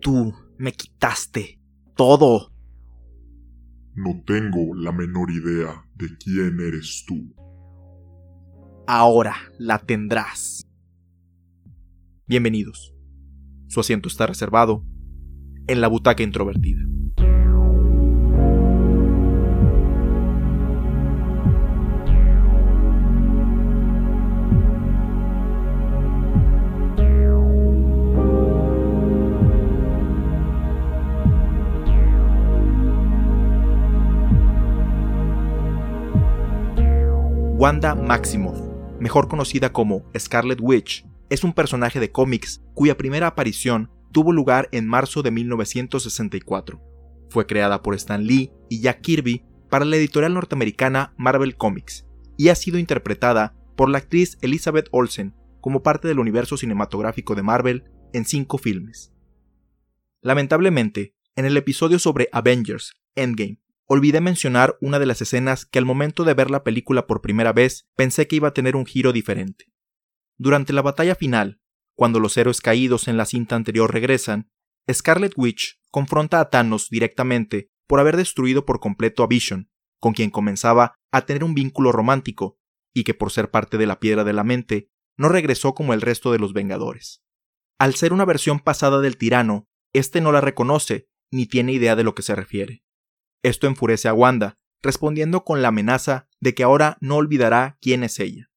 Tú me quitaste todo. No tengo la menor idea de quién eres tú. Ahora la tendrás. Bienvenidos. Su asiento está reservado en la butaca introvertida. Wanda Maximoff, mejor conocida como Scarlet Witch, es un personaje de cómics cuya primera aparición tuvo lugar en marzo de 1964. Fue creada por Stan Lee y Jack Kirby para la editorial norteamericana Marvel Comics y ha sido interpretada por la actriz Elizabeth Olsen como parte del universo cinematográfico de Marvel en cinco filmes. Lamentablemente, en el episodio sobre Avengers Endgame olvidé mencionar una de las escenas que al momento de ver la película por primera vez pensé que iba a tener un giro diferente. Durante la batalla final, cuando los héroes caídos en la cinta anterior regresan, Scarlet Witch confronta a Thanos directamente por haber destruido por completo a Vision, con quien comenzaba a tener un vínculo romántico, y que por ser parte de la piedra de la mente, no regresó como el resto de los Vengadores. Al ser una versión pasada del tirano, este no la reconoce ni tiene idea de lo que se refiere. Esto enfurece a Wanda, respondiendo con la amenaza de que ahora no olvidará quién es ella.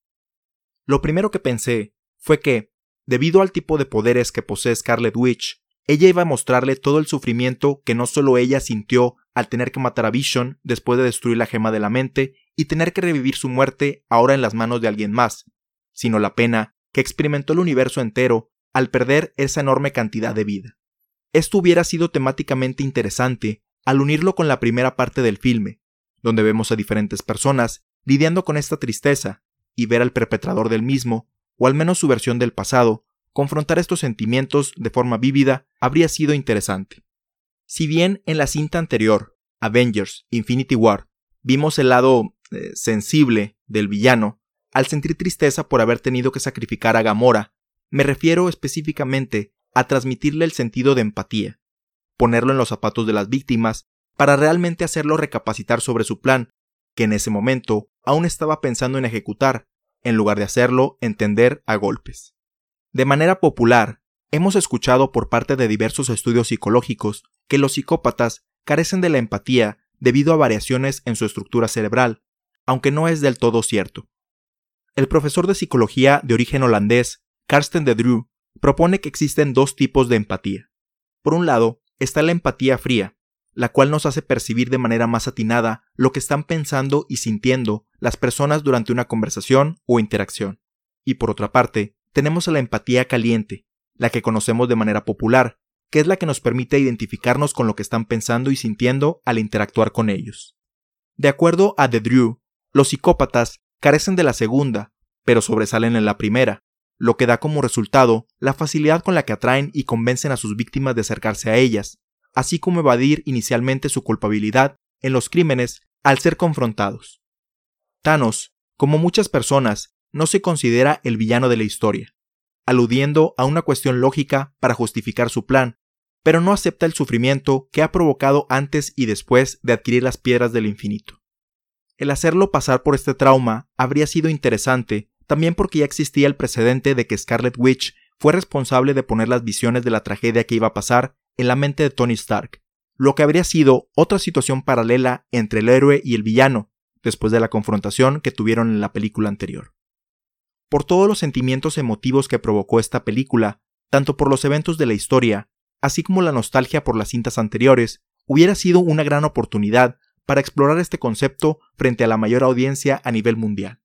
Lo primero que pensé fue que, debido al tipo de poderes que posee Scarlet Witch, ella iba a mostrarle todo el sufrimiento que no solo ella sintió al tener que matar a Vision después de destruir la gema de la mente y tener que revivir su muerte ahora en las manos de alguien más, sino la pena que experimentó el universo entero al perder esa enorme cantidad de vida. Esto hubiera sido temáticamente interesante al unirlo con la primera parte del filme, donde vemos a diferentes personas lidiando con esta tristeza y ver al perpetrador del mismo, o al menos su versión del pasado, confrontar estos sentimientos de forma vívida habría sido interesante. Si bien en la cinta anterior, Avengers Infinity War, vimos el lado eh, sensible del villano, al sentir tristeza por haber tenido que sacrificar a Gamora, me refiero específicamente a transmitirle el sentido de empatía, ponerlo en los zapatos de las víctimas para realmente hacerlo recapacitar sobre su plan, que en ese momento aún estaba pensando en ejecutar, en lugar de hacerlo entender a golpes. De manera popular, hemos escuchado por parte de diversos estudios psicológicos que los psicópatas carecen de la empatía debido a variaciones en su estructura cerebral, aunque no es del todo cierto. El profesor de psicología de origen holandés, Karsten de Drew, propone que existen dos tipos de empatía. Por un lado, está la empatía fría, la cual nos hace percibir de manera más atinada lo que están pensando y sintiendo las personas durante una conversación o interacción. Y por otra parte, tenemos a la empatía caliente, la que conocemos de manera popular, que es la que nos permite identificarnos con lo que están pensando y sintiendo al interactuar con ellos. De acuerdo a The Drew, los psicópatas carecen de la segunda, pero sobresalen en la primera, lo que da como resultado la facilidad con la que atraen y convencen a sus víctimas de acercarse a ellas, así como evadir inicialmente su culpabilidad en los crímenes al ser confrontados. Thanos, como muchas personas, no se considera el villano de la historia, aludiendo a una cuestión lógica para justificar su plan, pero no acepta el sufrimiento que ha provocado antes y después de adquirir las piedras del infinito. El hacerlo pasar por este trauma habría sido interesante también porque ya existía el precedente de que Scarlet Witch fue responsable de poner las visiones de la tragedia que iba a pasar en la mente de Tony Stark, lo que habría sido otra situación paralela entre el héroe y el villano, después de la confrontación que tuvieron en la película anterior. Por todos los sentimientos emotivos que provocó esta película, tanto por los eventos de la historia, así como la nostalgia por las cintas anteriores, hubiera sido una gran oportunidad para explorar este concepto frente a la mayor audiencia a nivel mundial.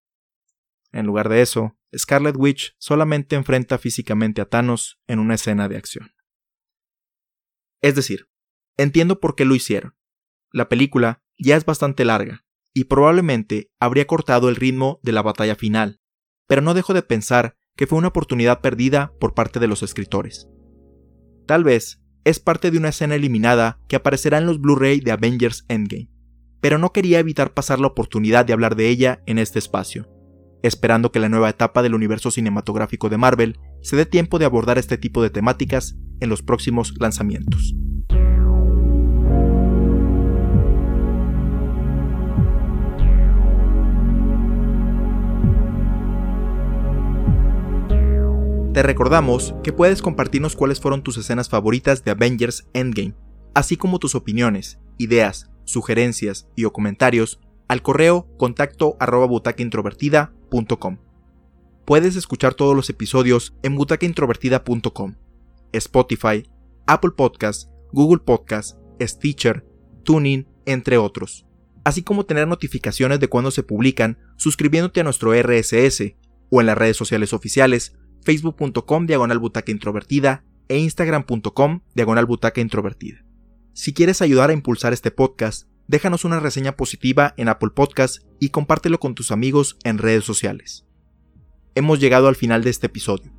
En lugar de eso, Scarlet Witch solamente enfrenta físicamente a Thanos en una escena de acción. Es decir, entiendo por qué lo hicieron. La película ya es bastante larga, y probablemente habría cortado el ritmo de la batalla final, pero no dejo de pensar que fue una oportunidad perdida por parte de los escritores. Tal vez es parte de una escena eliminada que aparecerá en los Blu-ray de Avengers Endgame, pero no quería evitar pasar la oportunidad de hablar de ella en este espacio esperando que la nueva etapa del universo cinematográfico de Marvel se dé tiempo de abordar este tipo de temáticas en los próximos lanzamientos. Te recordamos que puedes compartirnos cuáles fueron tus escenas favoritas de Avengers Endgame, así como tus opiniones, ideas, sugerencias y o comentarios al correo contacto arroba. Puedes escuchar todos los episodios en butacaintrovertida.com, Spotify, Apple Podcasts, Google Podcasts, Stitcher, Tuning, entre otros, así como tener notificaciones de cuando se publican suscribiéndote a nuestro RSS o en las redes sociales oficiales facebook.com diagonal introvertida e instagram.com diagonal introvertida. Si quieres ayudar a impulsar este podcast, déjanos una reseña positiva en Apple Podcast y compártelo con tus amigos en redes sociales. Hemos llegado al final de este episodio.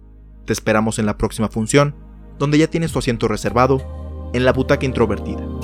Te esperamos en la próxima función, donde ya tienes tu asiento reservado, en la butaca introvertida.